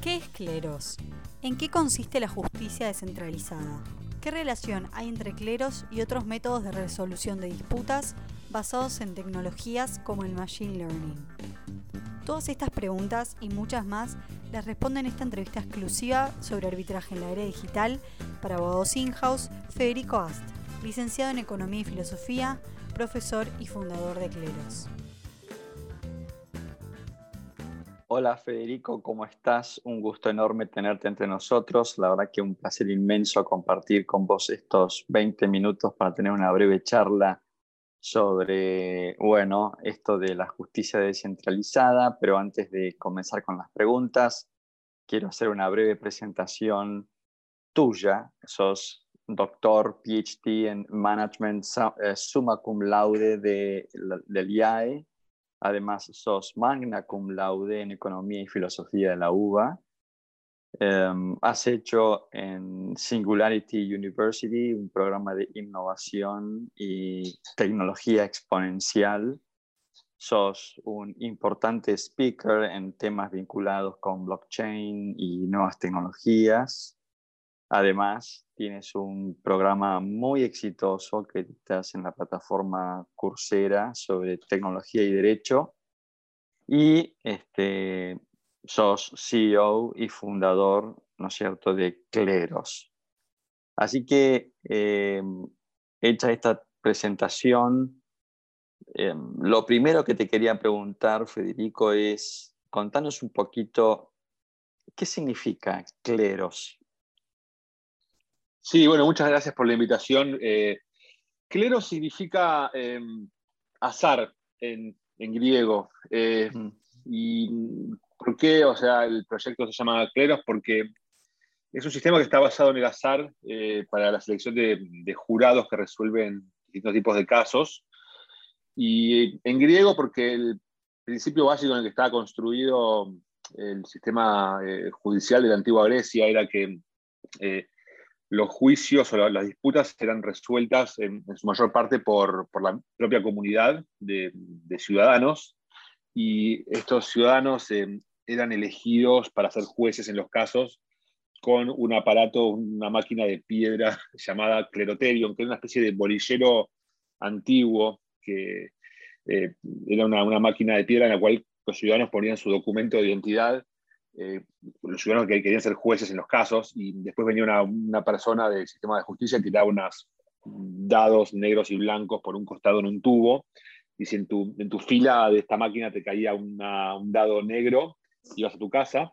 ¿Qué es cleros? ¿En qué consiste la justicia descentralizada? ¿Qué relación hay entre cleros y otros métodos de resolución de disputas basados en tecnologías como el Machine Learning? Todas estas preguntas y muchas más las responde en esta entrevista exclusiva sobre arbitraje en la era digital para abogados in-house Federico Ast, licenciado en Economía y Filosofía, profesor y fundador de Cleros. Hola Federico, ¿cómo estás? Un gusto enorme tenerte entre nosotros. La verdad que un placer inmenso compartir con vos estos 20 minutos para tener una breve charla sobre, bueno, esto de la justicia descentralizada, pero antes de comenzar con las preguntas, quiero hacer una breve presentación tuya. Sos doctor, PhD en Management, eh, summa cum laude de, del IAE Además, sos magna cum laude en Economía y Filosofía de la UBA. Em, has hecho en Singularity University un programa de innovación y tecnología exponencial. Sos un importante speaker en temas vinculados con blockchain y nuevas tecnologías. Además, tienes un programa muy exitoso que estás en la plataforma Coursera sobre tecnología y derecho. Y este, sos CEO y fundador, ¿no es cierto?, de Cleros. Así que, eh, hecha esta presentación, eh, lo primero que te quería preguntar, Federico, es contanos un poquito qué significa Cleros. Sí, bueno, muchas gracias por la invitación. Eh, clero significa em, azar en, griego. Eh, mm. ¿Y por qué? O sea, el proyecto se llama Cleros porque es un sistema que está basado en el azar eh, para la selección de, de, jurados que resuelven distintos tipos de casos. Y en griego porque el principio básico en el que estaba construido el sistema judicial de la antigua Grecia era que los juicios o las disputas eran resueltas en, su mayor parte por, la propia comunidad de, ciudadanos. Y estos ciudadanos eh, eran elegidos para ser jueces en los casos con un aparato, una máquina de piedra llamada cleroterium, que era una especie de bolillero antiguo, que eh, era una, una máquina de piedra en la cual los ciudadanos ponían su documento de identidad eh, los ciudadanos que querían ser jueces en los casos, y después venía una, persona del sistema de justicia que daba unos dados negros y blancos por un costado en un tubo, y si en tu, en tu fila de esta máquina te caía un dado negro, ibas a tu casa,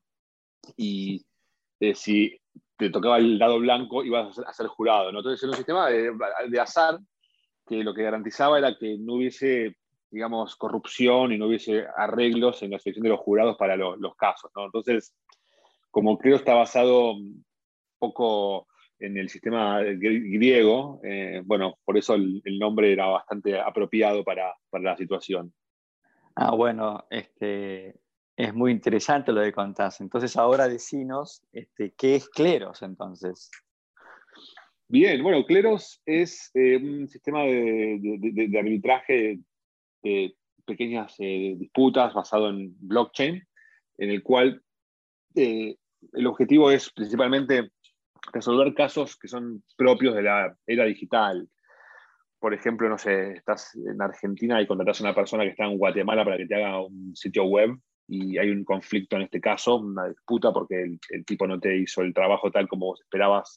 y eh, si te tocaba el dado blanco, ibas a ser, jurado. Entonces era un sistema de, de azar que lo que garantizaba era que no hubiese digamos, corrupción y no hubiese arreglos en la selección de los jurados para los casos. ¿no? Entonces, como creo está basado un poco en el sistema griego, eh, bueno, por eso el, nombre era bastante apropiado para, para, la situación. Ah, bueno, este, es muy interesante lo que contás. Entonces, ahora decinos, este, ¿qué es Cleros entonces? Bien, bueno, Cleros es eh, un sistema de, de, de arbitraje pequeñas eh, disputas basado en blockchain, en el cual eh, el objetivo es principalmente resolver casos que son propios de la era digital. Por ejemplo, no sé, estás en Argentina y contratas a una persona que está en Guatemala para que te haga un sitio web y hay un conflicto en este caso, una disputa porque el, el tipo no te hizo el trabajo tal como vos esperabas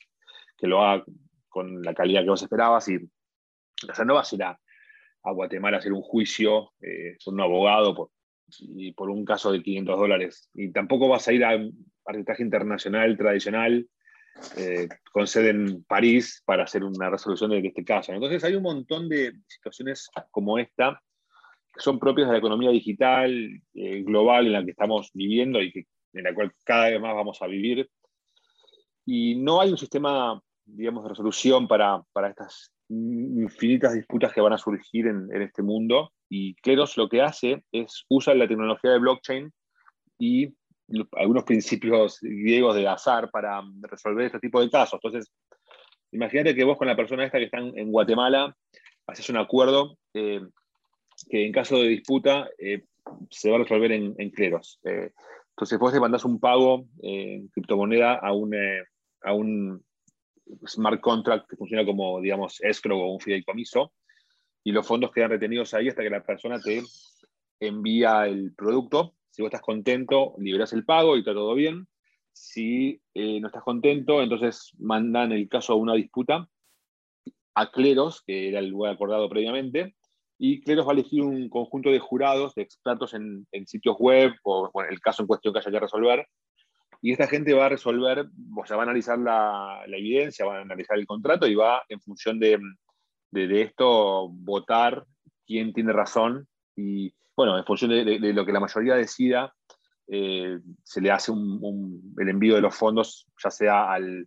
que lo haga con la calidad que vos esperabas y o sea, no vas a ir a a Guatemala hacer un juicio eh, un abogado por, y por un caso de 500 dólares. Y tampoco vas a ir a arbitraje internacional tradicional eh, con sede en París para hacer una resolución de este caso. Entonces hay un montón de situaciones como esta que son propias de la economía digital eh, global en la que estamos viviendo y en la cual cada vez más vamos a vivir. Y no hay un sistema, digamos, de resolución para, para estas infinitas disputas que van a surgir en, este mundo y Cleros lo que hace es usar la tecnología de blockchain y algunos principios griegos de azar para resolver este tipo de casos. Entonces, imagínate que vos con la persona esta que está en Guatemala haces un acuerdo eh, que en caso de disputa eh, se va a resolver en, Cleros. Eh, Entonces vos te mandás un pago en criptomoneda a un, a un smart contract que funciona como, digamos, escrow o un fideicomiso, y los fondos quedan retenidos ahí hasta que la persona te envía el producto. Si vos estás contento, liberas el pago y está todo bien. Si eh, no estás contento, entonces mandan el caso a una disputa a Cleros, que era el lugar acordado previamente, y Cleros va a elegir un conjunto de jurados, de expertos en, sitios web o el caso en cuestión que haya que resolver, y esta gente va a resolver, o sea, va a analizar la, evidencia, va a analizar el contrato y va, en función de, esto, votar quién tiene razón. Y bueno, en función de, lo que la mayoría decida, eh, se le hace el envío de los fondos, ya sea al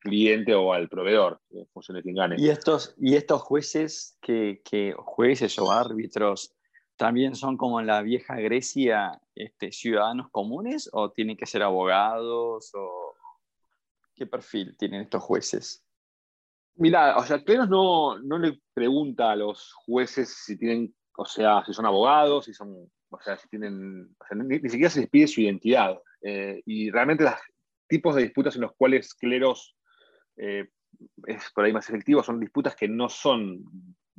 cliente o al proveedor, en función de quién gane. Y estos, y estos jueces, que, que jueces o árbitros, también son como en la vieja Grecia este, ciudadanos comunes o tienen que ser abogados o qué perfil tienen estos jueces? Mira, o sea, Cleros no, no le pregunta a los jueces si tienen, o sea, si son abogados, si son, o sea, si tienen, ni, siquiera se les pide su identidad. Eh, y realmente los tipos de disputas en los cuales Cleros eh, es por ahí más efectivo son disputas que no son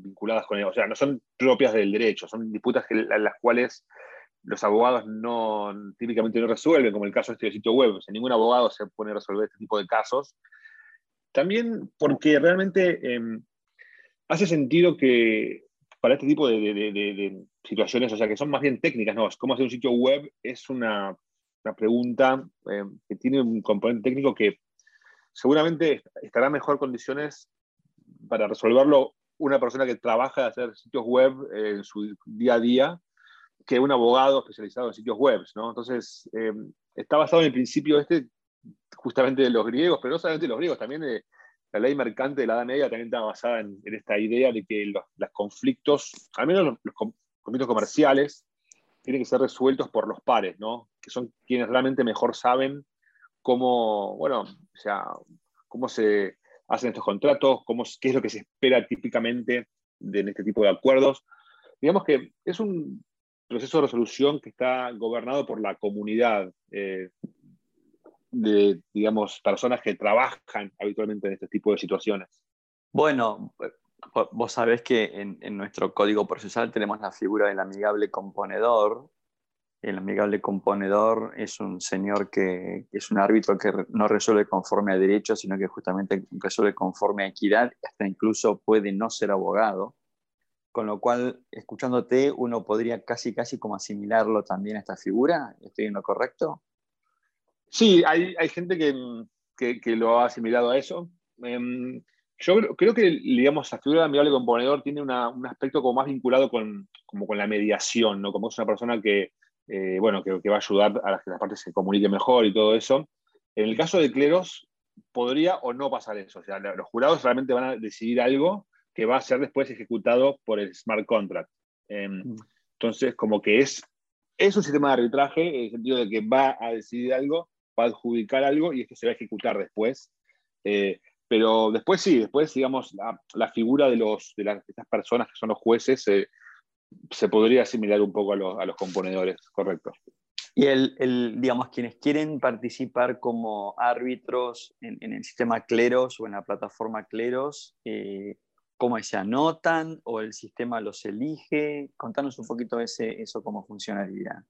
vinculadas con, o sea, no son propias del derecho, son disputas que, las cuales los abogados no, típicamente no resuelven, como el caso este sitio web. O sea, ningún abogado se pone a resolver este tipo de casos. También porque realmente em, hace sentido que para este tipo de, situaciones, o sea, que son más bien técnicas, ¿no? Cómo hacer un sitio web es una, una pregunta em, que tiene un componente técnico que seguramente estará en mejor condiciones para resolverlo una persona que trabaja de hacer sitios web en su día a día que un abogado especializado en sitios web. ¿no? Entonces, eh, está basado en el principio este, justamente de los griegos, pero no solamente de los griegos, también de la ley mercante de la Edad Media también está basada en, esta idea de que los, conflictos, al menos los, conflictos comerciales, tienen que ser resueltos por los pares, ¿no? que son quienes realmente mejor saben cómo, bueno, o sea, cómo se hacen estos contratos, cómo, qué es lo que se espera típicamente de, en este tipo de acuerdos. Digamos que es un proceso de resolución que está gobernado por la comunidad eh, de, digamos, personas que trabajan habitualmente en este tipo de situaciones. Bueno, vos sabés que en, en nuestro código procesal tenemos la figura del amigable componedor, el amigable componedor es un señor que, es un árbitro que no resuelve conforme a derecho, sino que justamente resuelve conforme a equidad, hasta incluso puede no ser abogado. Con lo cual, escuchándote, uno podría casi, casi como asimilarlo también a esta figura. ¿Estoy en lo correcto? Sí, hay, hay gente que, que, lo ha asimilado a eso. Em, yo creo que, digamos, la figura de amigable componedor tiene un aspecto como más vinculado con, como con la mediación, ¿no? Como es una persona que, eh, bueno, que, va a ayudar a que las partes se comuniquen mejor y todo eso. En el caso de cleros, podría o no pasar eso. O sea, los jurados realmente van a decidir algo que va a ser después ejecutado por el smart contract. Em, mm. entonces, como que es, es un sistema de arbitraje en el sentido de que va a decidir algo, va a adjudicar algo y esto se va a ejecutar después. Eh, pero después sí, después, digamos, la, figura de, los, de, las, estas personas que son los jueces eh, se podría asimilar un poco a los, componedores, correcto. Y el, digamos, quienes quieren participar como árbitros en, el sistema Cleros o en la plataforma Cleros, eh, ¿cómo se anotan o el sistema los elige? Contanos un poquito ese, eso, cómo funcionaría.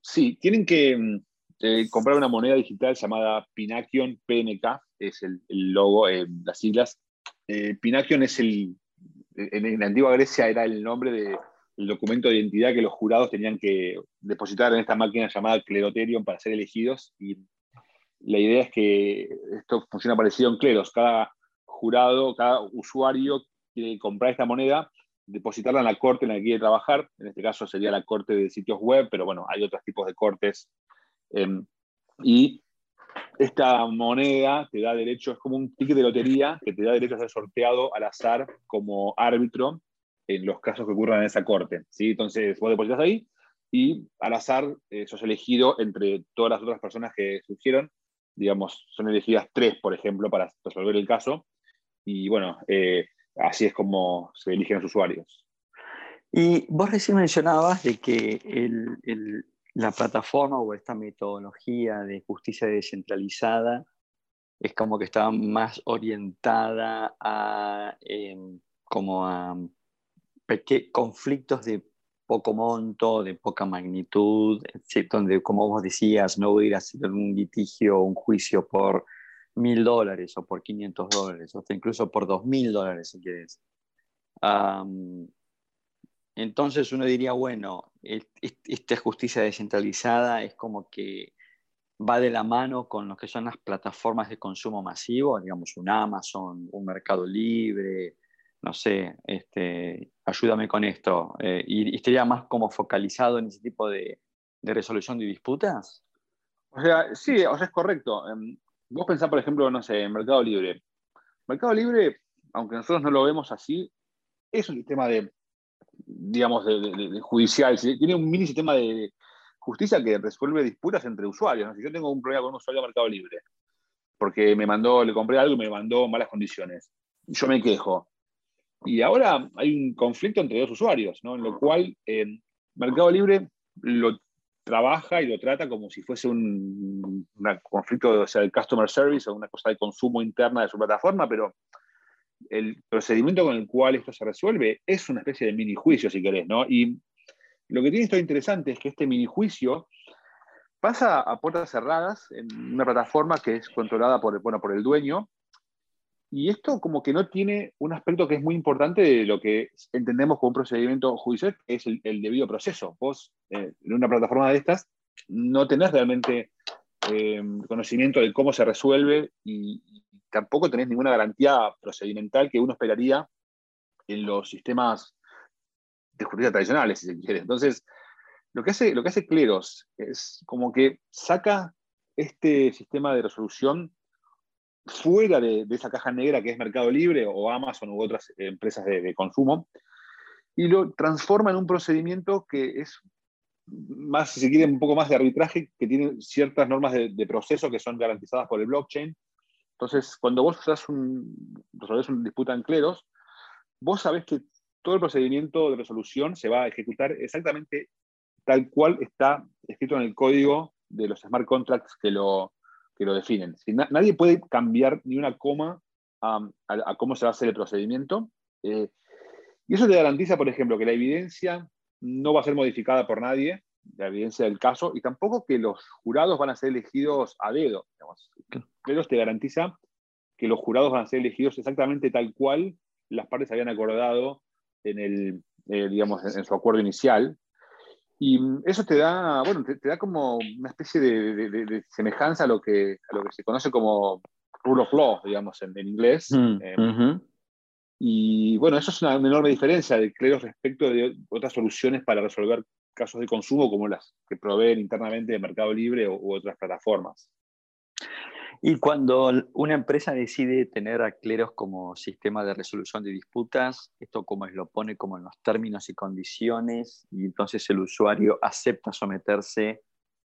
Sí, tienen que mm, eh, comprar una moneda digital llamada Pinakion, PNK, es el, logo, eh, las siglas. Eh, Pinakion es el, en la antigua Grecia era el nombre de el documento de identidad que los jurados tenían que depositar en esta máquina llamada Cleroterium para ser elegidos. Y la idea es que esto funciona parecido en Cleros. Cada jurado, cada usuario quiere comprar esta moneda, depositarla en la corte en la que quiere trabajar. En este caso sería la corte de sitios web, pero bueno, hay otros tipos de cortes. Em, y esta moneda te da derecho, es como un ticket de lotería que te da derecho a ser sorteado al azar como árbitro en los casos que ocurran en esa corte. ¿sí? Entonces, vos depositas ahí y al azar eh, sos elegido entre todas las otras personas que surgieron. Digamos, son elegidas tres, por ejemplo, para resolver el caso. Y bueno, eh, así es como se eligen los usuarios. Y vos recién mencionabas de que el, la plataforma o esta metodología de justicia descentralizada es como que está más orientada a em, como a conflictos de poco monto, de poca magnitud, donde, como vos decías, no voy a ir a hacer un litigio un juicio por mil dólares o por 500 dólares, o incluso por dos mil dólares si quieres. entonces uno diría, bueno, esta justicia descentralizada es como que va de la mano con lo que son las plataformas de consumo masivo, digamos un Amazon, un Mercado Libre, no sé, este, ayúdame con esto, eh, y, estaría más como focalizado en ese tipo de, resolución de disputas? O sea, sí, o sea, es correcto. Em, vos pensás, por ejemplo, no sé, en Mercado Libre. Mercado Libre, aunque nosotros no lo vemos así, es un sistema de, digamos, de, judicial, tiene un mini sistema de justicia que resuelve disputas entre usuarios. Si yo tengo un problema con un usuario de Mercado Libre, porque me mandó, le compré algo y me mandó malas condiciones, yo me quejo, y ahora hay un conflicto entre dos usuarios, ¿no? en lo cual eh, Mercado Libre lo trabaja y lo trata como si fuese un, conflicto o del customer service o una cosa de consumo interna de su plataforma, pero el procedimiento con el cual esto se resuelve es una especie de mini juicio, si querés, ¿no? Y lo que tiene esto interesante es que este mini juicio pasa a puertas cerradas en una plataforma que es controlada por, bueno, por el dueño y esto como que no tiene un aspecto que es muy importante de lo que entendemos como un procedimiento judicial, que es el, debido proceso. Vos, eh, en una plataforma de estas, no tenés realmente eh, conocimiento de cómo se resuelve y, tampoco tenés ninguna garantía procedimental que uno esperaría en los sistemas de justicia tradicionales, si se quiere. Entonces, lo que hace, lo que hace Cleros es como que saca este sistema de resolución fuera de, esa caja negra que es Mercado Libre o Amazon u otras empresas de, consumo y lo transforma en un procedimiento que es más, si se quiere, un poco más de arbitraje, que tiene ciertas normas de, proceso que son garantizadas por el blockchain. Entonces, cuando vos un, resolvés una disputa en cleros, vos sabés que todo el procedimiento de resolución se va a ejecutar exactamente tal cual está escrito en el código de los smart contracts que lo, que lo definen. nadie puede cambiar ni una coma a, cómo se va a hacer el procedimiento. Eh, y eso te garantiza, por ejemplo, que la evidencia no va a ser modificada por nadie, la evidencia del caso, y tampoco que los jurados van a ser elegidos a dedo. Pero te garantiza que los jurados van a ser elegidos exactamente tal cual las partes habían acordado en, el, eh, digamos, en su acuerdo inicial. Y eso te da, bueno, te, da como una especie de, semejanza a lo, que, a lo que se conoce como rule of law, digamos, en, inglés. Mm, eh, y bueno, eso es una, enorme diferencia de Cleros respecto de otras soluciones para resolver casos de consumo como las que proveen internamente de Mercado Libre u otras plataformas. Y cuando una empresa decide tener a Cleros como sistema de resolución de disputas, esto como lo pone como en los términos y condiciones, y entonces el usuario acepta someterse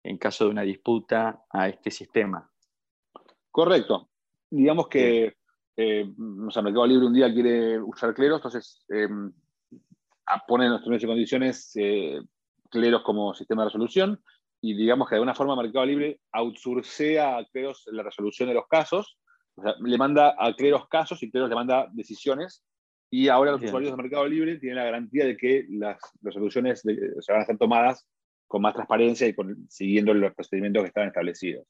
en caso de una disputa a este sistema. Correcto. Digamos que eh, Mercado Libre un día quiere usar Cleros, entonces eh, pone en los términos y condiciones eh, Cleros como sistema de resolución y digamos que de alguna forma Mercado Libre outsourcea a Cleros la resolución de los casos, o sea, le manda a Cleros casos y Cleros le manda decisiones, y ahora los usuarios de Mercado Libre tienen la garantía de que las resoluciones se van a ser tomadas con más transparencia y siguiendo los procedimientos que están establecidos.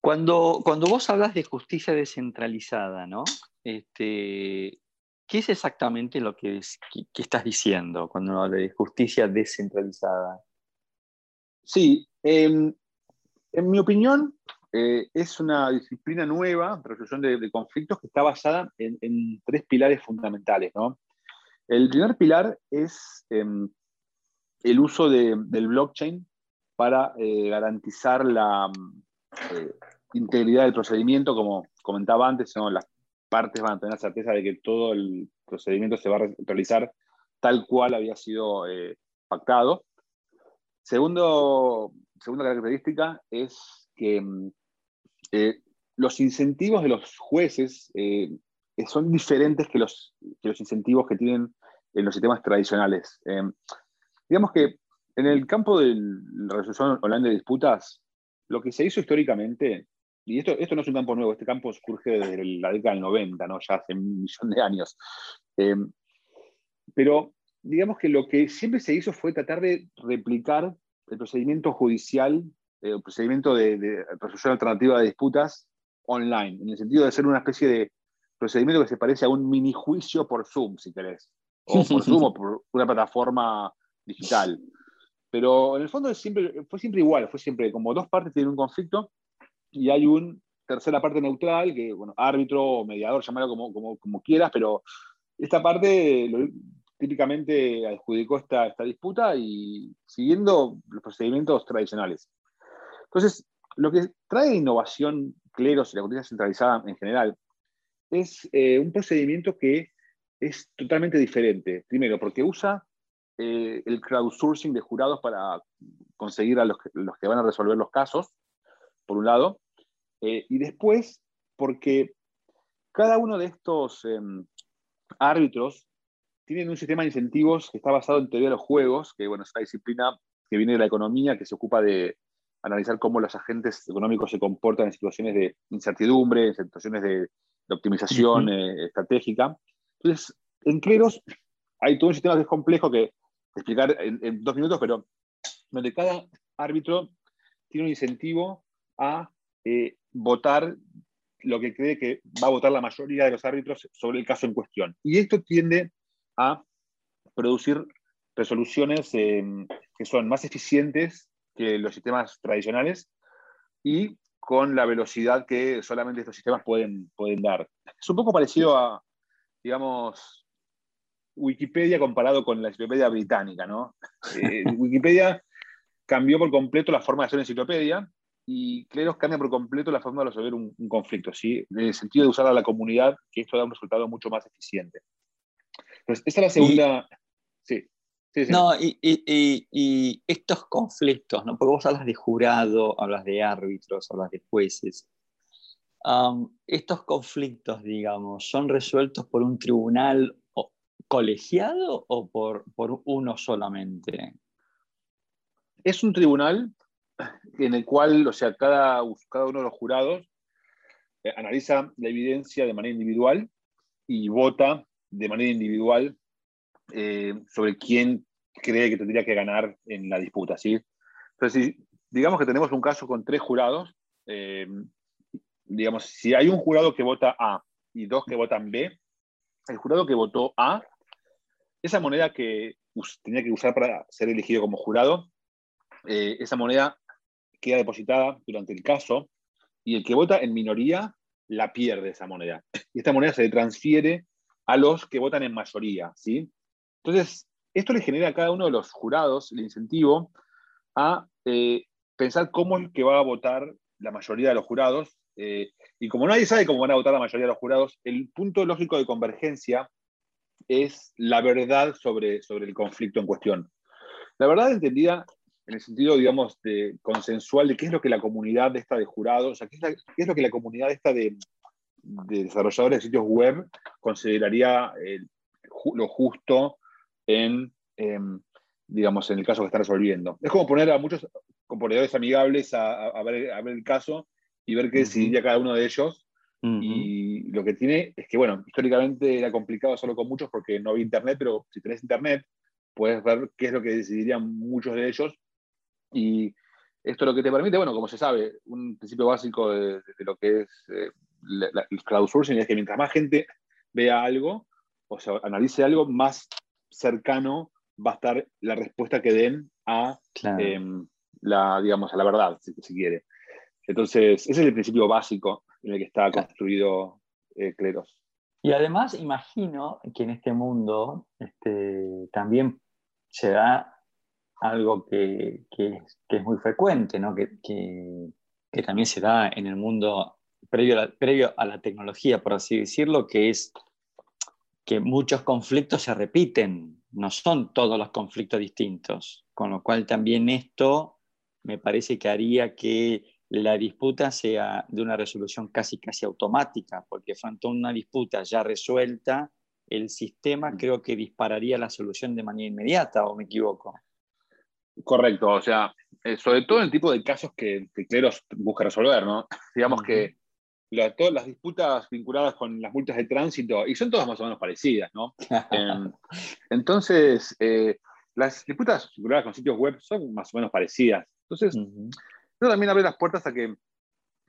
Cuando, cuando vos hablas de justicia descentralizada, ¿no? Este, ¿Qué es exactamente lo que, que estás diciendo cuando hablas de justicia descentralizada? Sí, em, en mi opinión, eh, es una disciplina nueva, resolución de, conflictos, que está basada en, tres pilares fundamentales. El primer pilar es em, el uso del blockchain para eh, garantizar la eh, integridad del procedimiento, como comentaba antes, las partes van a tener certeza de que todo el procedimiento se va a realizar tal cual había sido pactado. Segunda característica es que mm, eh, los incentivos de los jueces eh, son diferentes que los, incentivos que tienen en los sistemas tradicionales. Eh, digamos que En el campo de la resolución online de disputas, lo que se hizo históricamente, y esto, esto no es un campo nuevo, este campo surge desde la década del 90, ¿no? ya hace un millón de años. Eh, pero digamos que lo que siempre se hizo fue tratar de replicar el procedimiento judicial, eh, el procedimiento de, resolución alternativa de disputas online, en el sentido de ser una especie de procedimiento que se parece a un mini juicio por Zoom, si querés, o por Zoom o por una plataforma digital. Pero en el fondo siempre, fue siempre igual, fue siempre como dos partes tienen un conflicto y hay una tercera parte neutral, que, bueno, árbitro o mediador, llamarlo como, como, como quieras, pero esta parte típicamente adjudicó esta, esta disputa y siguiendo los procedimientos tradicionales. Entonces, lo que trae innovación Cleros y la justicia centralizada en general es eh, un procedimiento que es totalmente diferente. Primero, porque usa eh, el crowdsourcing de jurados para conseguir a los que, los que, van a resolver los casos, por un lado, eh, y después porque cada uno de estos em, árbitros tienen un sistema de incentivos que está basado en teoría de los juegos, que bueno, es una disciplina que viene de la economía, que se ocupa de analizar cómo los agentes económicos se comportan en situaciones de incertidumbre, en situaciones de, optimización eh, estratégica. Entonces, en Cleros hay todo un sistema que es complejo que explicar en, dos minutos, pero donde cada árbitro tiene un incentivo a eh, votar lo que cree que va a votar la mayoría de los árbitros sobre el caso en cuestión. Y esto tiende a producir resoluciones em, que son más eficientes que los sistemas tradicionales y con la velocidad que solamente estos sistemas pueden, pueden dar. Es un poco parecido a, digamos, Wikipedia comparado con la enciclopedia británica, ¿no? Eh, Wikipedia cambió por completo la forma de hacer enciclopedia y Cleros cambia por completo la forma de resolver un, conflicto, ¿sí? En el sentido de usar a la comunidad, que esto da un resultado mucho más eficiente. Entonces, esta es la segunda... sí. Sí, No, y, estos conflictos, ¿no? porque vos hablas de jurado, hablas de árbitros, hablas de jueces. estos conflictos, digamos, son resueltos por un tribunal colegiado o por, por uno solamente? Es un tribunal en el cual, o sea, cada, cada uno de los jurados eh, analiza la evidencia de manera individual y vota de manera individual eh, sobre quién cree que tendría que ganar en la disputa. ¿sí? Entonces, si, digamos que tenemos un caso con tres jurados, eh, digamos, si hay un jurado que vota A y dos que votan B, el jurado que votó A esa moneda que tenía que usar para ser elegido como jurado, eh, esa moneda queda depositada durante el caso y el que vota en minoría la pierde esa moneda. Y esta moneda se le transfiere a los que votan en mayoría. ¿sí? Entonces, esto le genera a cada uno de los jurados el incentivo a eh, pensar cómo es que va a votar la mayoría de los jurados. Eh, y como nadie sabe cómo van a votar la mayoría de los jurados, el punto lógico de convergencia es la verdad sobre, sobre el conflicto en cuestión. La verdad entendida en el sentido, digamos, de consensual de qué es lo que la comunidad esta de jurados, o sea, qué es, lo que la comunidad esta de, desarrolladores de sitios web consideraría lo justo en, em, digamos, en el caso que están resolviendo. Es como poner a muchos componedores amigables a, ver, el caso y ver qué decidiría cada uno de ellos y lo que tiene es que, bueno, históricamente era complicado solo con muchos porque no había internet, pero si tenés internet, puedes ver qué es lo que decidirían muchos de ellos. Y esto lo que te permite, bueno, como se sabe, un principio básico de, lo que es eh, el crowdsourcing es que mientras más gente vea algo, o sea, analice algo, más cercano va a estar la respuesta que den a em, la, digamos, a la verdad, si, si quiere. Entonces, ese es el principio básico en el que está construido eh, Cleros. Y además imagino que en este mundo este, también se da algo que, es, muy frecuente, ¿no? que, también se da en el mundo previo a, la, previo a la tecnología, por así decirlo, que es que muchos conflictos se repiten, no son todos los conflictos distintos, con lo cual también esto me parece que haría que la disputa sea de una resolución casi casi automática, porque frente a una disputa ya resuelta, el sistema mm. creo que dispararía la solución de manera inmediata, ¿o me equivoco? Correcto, o sea, eh, sobre todo en el tipo de casos que, que Cleros busca resolver, ¿no? Digamos que todas las disputas vinculadas con las multas de tránsito, y son todas más o menos parecidas, ¿no? Em, entonces, eh, las disputas vinculadas con sitios web son más o menos parecidas. Entonces, eso también abre las puertas a que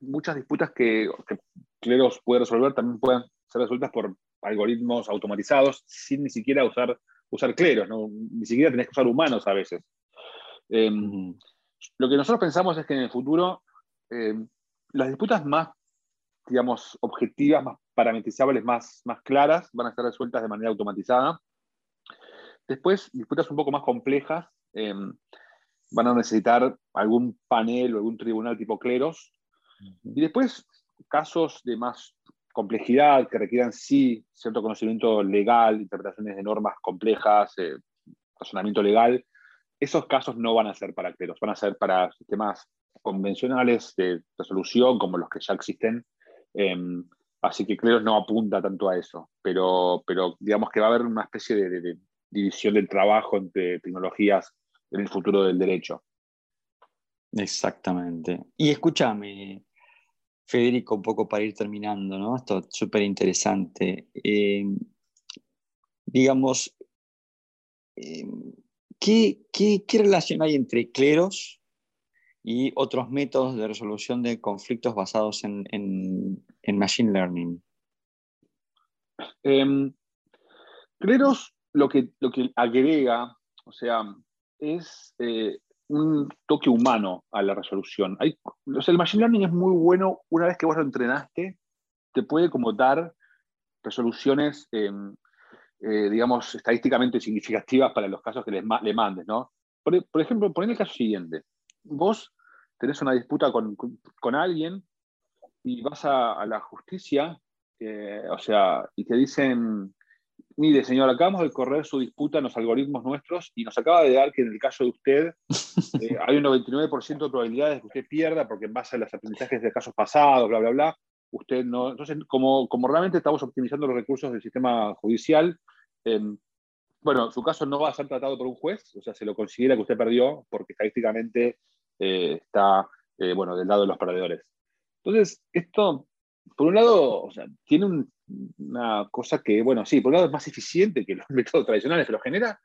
muchas disputas que, que Cleros puede resolver también puedan ser resueltas por algoritmos automatizados sin ni siquiera usar, usar Cleros, ¿no? ni siquiera tenés que usar humanos a veces. Em, lo que nosotros pensamos es que en el futuro em, las disputas más, digamos, objetivas, más parametrizables, más, más claras, van a estar resueltas de manera automatizada. Después, disputas un poco más complejas em, van a necesitar algún panel o algún tribunal tipo cleros. Y después, casos de más complejidad que requieran sí cierto conocimiento legal, interpretaciones de normas complejas, eh, razonamiento legal, esos casos no van a ser para cleros, van a ser para sistemas convencionales de resolución como los que ya existen. Em, así que Cleros no apunta tanto a eso, pero, pero digamos que va a haber una especie de, división del trabajo entre tecnologías en el futuro del derecho. Exactamente. Y escúchame, Federico, un poco para ir terminando, ¿no? Esto es súper interesante. Em, digamos, em, ¿qué, relación hay entre cleros y otros métodos de resolución de conflictos basados en, Machine Learning? Cleros lo que, lo que agrega, o sea, es eh, un toque humano a la resolución. Hay, el Machine Learning es muy bueno una vez que vos lo entrenaste, te puede como dar resoluciones em, eh, digamos, estadísticamente significativas para los casos que le, le mandes, ¿no? Por, ejemplo, poner el caso siguiente. Vos tenés una disputa con, con, alguien y vas a, la justicia, eh, o sea, y te dicen, mire, señor, acabamos de correr su disputa en los algoritmos nuestros y nos acaba de dar que en el caso de usted eh, hay un 99% de probabilidades de que usted pierda porque en base a los aprendizajes de casos pasados, bla, bla, bla, usted no. Entonces, como, como realmente estamos optimizando los recursos del sistema judicial, em, bueno, su caso no va a ser tratado por un juez, o sea, se lo considera que usted perdió porque estadísticamente eh, está, eh, bueno, del lado de los perdedores. Entonces, esto, por un lado, o sea, tiene una cosa que, bueno, sí, por un lado es más eficiente que los métodos tradicionales, pero genera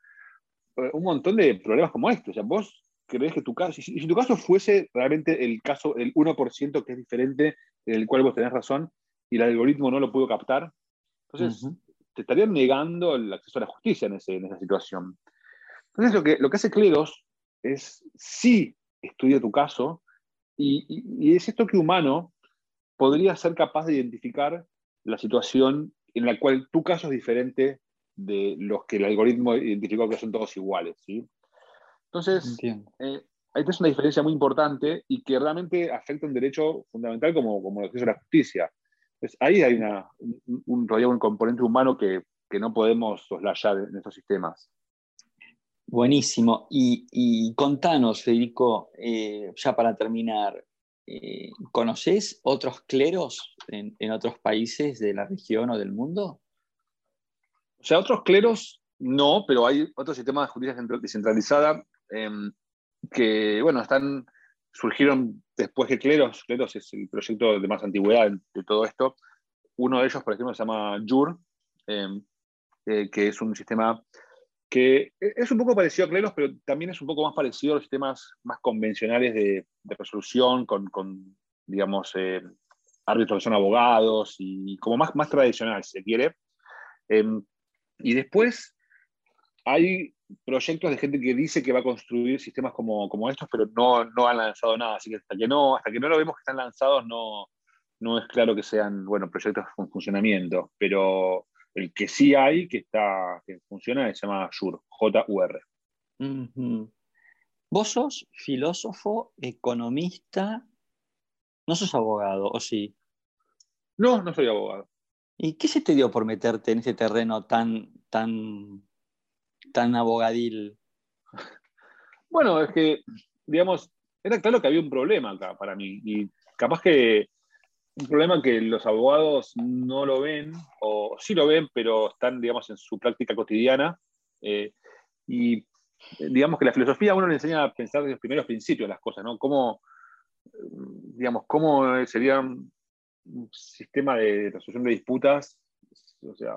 eh, un montón de problemas como estos. O sea, vos crees que tu caso, si, si tu caso fuese realmente el caso, el 1% que es diferente en el cual vos tenés razón y el algoritmo no lo pudo captar. Entonces, te estarían negando el acceso a la justicia en, esa situación. Entonces, lo que, lo que hace Cleros es sí estudia tu caso y, es esto que humano podría ser capaz de identificar la situación en la cual tu caso es diferente de los que el algoritmo identificó que son todos iguales. ¿sí? Entonces, eh, ahí es una diferencia muy importante y que realmente afecta un derecho fundamental como, como el acceso a la justicia. ahí hay una, un, un, componente humano que, que, no podemos soslayar en estos sistemas. Buenísimo. Y, contanos, Federico, eh, ya para terminar, eh, ¿conoces otros cleros en, otros países de la región o del mundo? O sea, otros cleros no, pero hay otros sistemas de justicia descentralizada. Em, que, bueno, están, surgieron después de Cleros. Cleros es el proyecto de más antigüedad de todo esto. Uno de ellos, por ejemplo, se llama JUR, em, eh, que es un sistema que es un poco parecido a Cleros, pero también es un poco más parecido a los sistemas más convencionales de, resolución, con, con digamos, eh, árbitros que son abogados y como más, más tradicional, si se quiere. Em, y después hay proyectos de gente que dice que va a construir sistemas como, como estos, pero no, no han lanzado nada. Así que hasta que no, hasta que no lo vemos que están lanzados, no, no es claro que sean bueno, proyectos con funcionamiento. Pero el que sí hay, que, está, que funciona, se llama JUR, J-U-R. ¿Vos sos filósofo, economista? ¿No sos abogado, o sí? No, no soy abogado. ¿Y qué se te dio por meterte en ese terreno tan, tan tan abogadil? Bueno, es que, digamos, era claro que había un problema acá para mí. Y capaz que un problema que los abogados no lo ven, o sí lo ven, pero están, digamos, en su práctica cotidiana. Eh, y digamos que la filosofía a uno le enseña a pensar desde los primeros principios las cosas, ¿no? Cómo, digamos, cómo sería un sistema de resolución de disputas, o sea,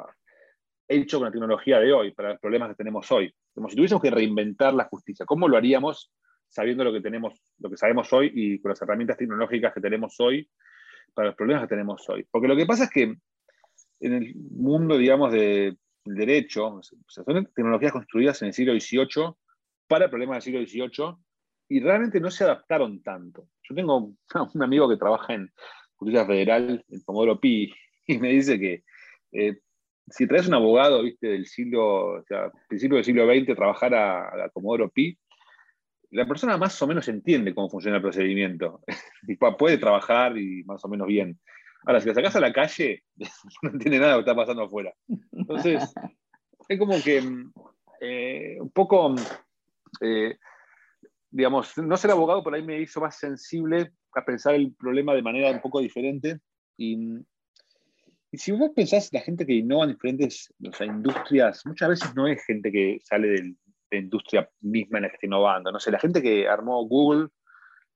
hecho con la tecnología de hoy, para los problemas que tenemos hoy. Como si tuviésemos que reinventar la justicia, ¿cómo lo haríamos sabiendo lo que tenemos, lo que sabemos hoy y con las herramientas tecnológicas que tenemos hoy para los problemas que tenemos hoy? Porque lo que pasa es que en el mundo, digamos, del derecho, son tecnologías construidas en el siglo XVIII para problemas del siglo XVIII y realmente no se adaptaron tanto. Yo tengo un amigo que trabaja en Justicia Federal, en Comodoro Pi, y me dice que eh, si traes un abogado, viste, del siglo, o sea, principio del siglo XX, trabajar a, a Comodoro Pi, la persona más o menos entiende cómo funciona el procedimiento. y puede trabajar y más o menos bien. Ahora, si la sacas a la calle, no entiende nada de lo que está pasando afuera. Entonces, es como que eh, un poco, eh, digamos, no ser abogado por ahí me hizo más sensible a pensar el problema de manera un poco diferente. Y y si vos pensás, la gente que innova en diferentes industrias, muchas veces no es gente que sale de la industria misma en la que está innovando. No sé, la gente que armó Google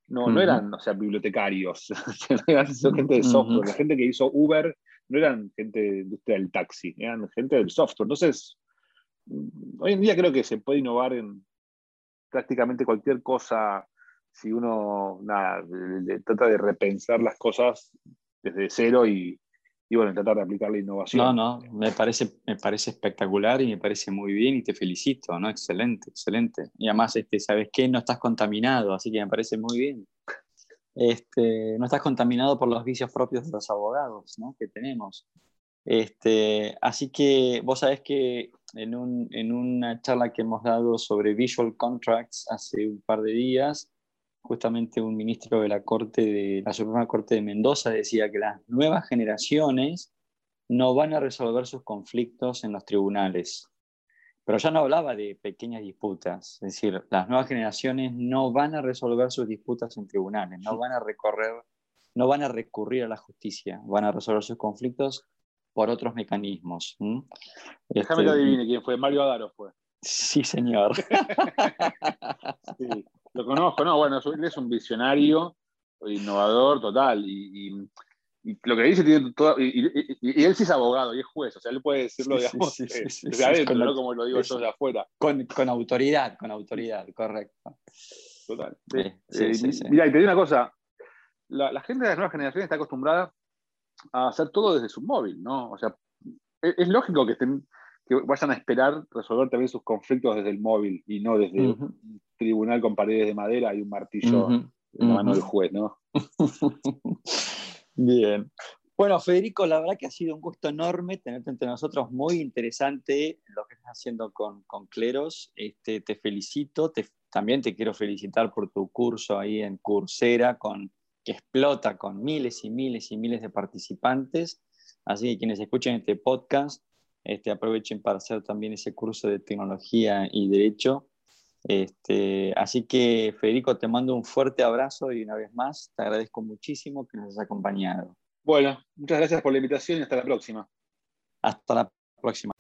no, no eran o sea, bibliotecarios, eran gente de software. La gente que hizo Uber no eran gente de industria del taxi, eran gente del software. Entonces, hoy en día creo que se puede innovar en prácticamente cualquier cosa si uno trata de repensar las cosas desde cero y, y bueno, tratar de aplicar la innovación. No, no, me parece, me parece espectacular y me parece muy bien y te felicito, ¿no? Excelente, excelente. Y además, este, ¿sabes qué? No estás contaminado, así que me parece muy bien. Este, no estás contaminado por los vicios propios de los abogados, ¿no? Que tenemos. Este, así que vos sabés que en, un, en una charla que hemos dado sobre visual contracts hace un par de días, justamente un ministro de la Corte de la Suprema Corte de Mendoza decía que las nuevas generaciones no van a resolver sus conflictos en los tribunales. Pero ya no hablaba de pequeñas disputas, es decir, las nuevas generaciones no van a resolver sus disputas en tribunales, no van a recorrer, no van a recurrir a la justicia, van a resolver sus conflictos por otros mecanismos. Déjame que este, adivine quién fue, Mario Adaro fue. Sí, señor. sí. Lo conozco, no, bueno, él es un visionario, innovador total, y, lo que dice tiene todo, y, él sí es abogado y es juez, o sea, él puede decirlo, digamos, desde adentro, no como lo digo yo de afuera. Con, con, autoridad, con autoridad, correcto. Total. Eh, mira, y te digo una cosa, la, gente de las nuevas generaciones está acostumbrada a hacer todo desde su móvil, ¿no? O sea, es, lógico que estén que vayan a esperar resolver también sus conflictos desde el móvil y no desde tribunal con paredes de madera y un martillo en la mano del juez, ¿no? Bien. Bueno, Federico, la verdad que ha sido un gusto enorme tenerte entre nosotros, muy interesante lo que estás haciendo con, con Cleros. Este, te felicito, también te quiero felicitar por tu curso ahí en Coursera, con, que explota con miles y miles y miles de participantes. Así que quienes escuchen este podcast, este, aprovechen para hacer también ese curso de tecnología y derecho este, así que, Federico, te mando un fuerte abrazo y una vez más te agradezco muchísimo que nos hayas acompañado. Bueno, muchas gracias por la invitación y hasta la próxima. Hasta la próxima.